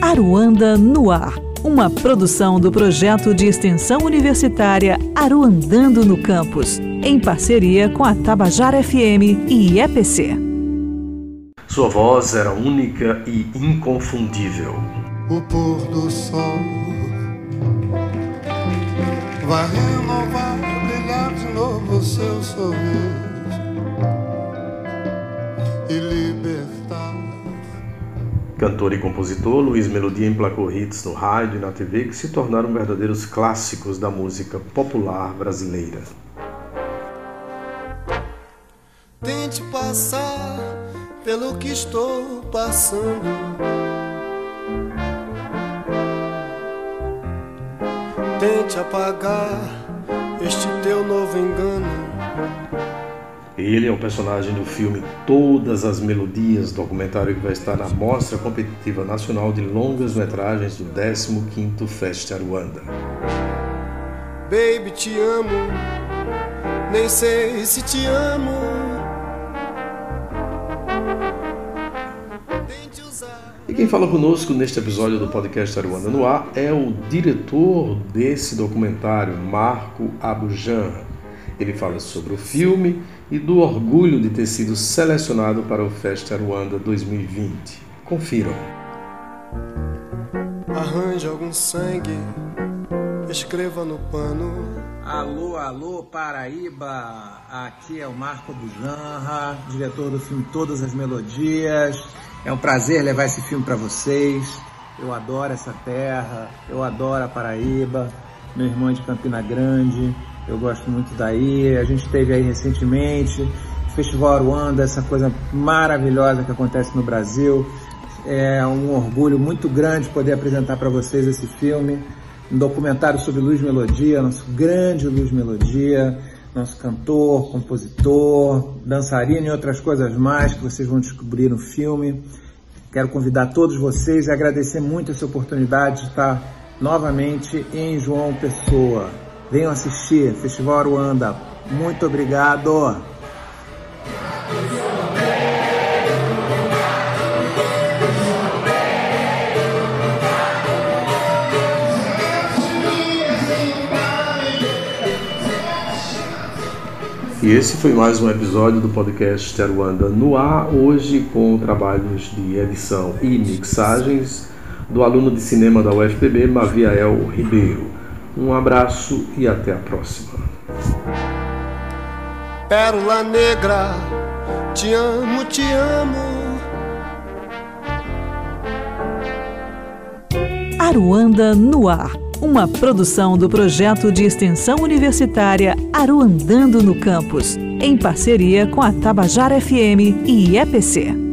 Aruanda no Ar, uma produção do projeto de extensão universitária Aruandando no Campus, em parceria com a Tabajara FM e EPC. Sua voz era única e inconfundível. O pôr do sol vai renovar, brilhar de novo o seu sorriso Cantor e compositor, Luiz Melodia emplacou hits no rádio e na TV que se tornaram verdadeiros clássicos da música popular brasileira. Tente passar pelo que estou passando. Tente apagar este teu novo engano. Ele é o personagem do filme Todas as Melodias, documentário que vai estar na Mostra Competitiva Nacional de Longas Metragens do 15º Fest Aruanda. Baby, te amo. Nem sei se te amo. E quem fala conosco neste episódio do podcast Aruanda no Ar é o diretor desse documentário, Marco Abujan. Ele fala sobre o filme e do orgulho de ter sido selecionado para o Fest Aruanda 2020. Confiram. Arranje algum sangue. Escreva no pano. Alô, alô, Paraíba! Aqui é o Marco Bujanra, diretor do filme Todas as Melodias. É um prazer levar esse filme para vocês. Eu adoro essa terra, eu adoro a Paraíba. Meu irmão é de Campina Grande, eu gosto muito daí. A gente esteve aí recentemente, Festival Aruanda, essa coisa maravilhosa que acontece no Brasil. É um orgulho muito grande poder apresentar para vocês esse filme, um documentário sobre Luiz Melodia, nosso grande Luiz Melodia, nosso cantor, compositor, dançarino e outras coisas mais que vocês vão descobrir no filme. Quero convidar todos vocês e agradecer muito essa oportunidade de estar novamente em João Pessoa. Venham assistir Festival Aruanda. Muito obrigado. E esse foi mais um episódio do podcast Aruanda no ar, hoje com trabalhos de edição e mixagens do aluno de cinema da UFPB, Maviael Ribeiro. Um abraço e até a próxima. Pérola negra, te amo, te amo. Aruanda no Ar, uma produção do projeto de extensão universitária Aruandando no Campus, em parceria com a Tabajara FM e EPC.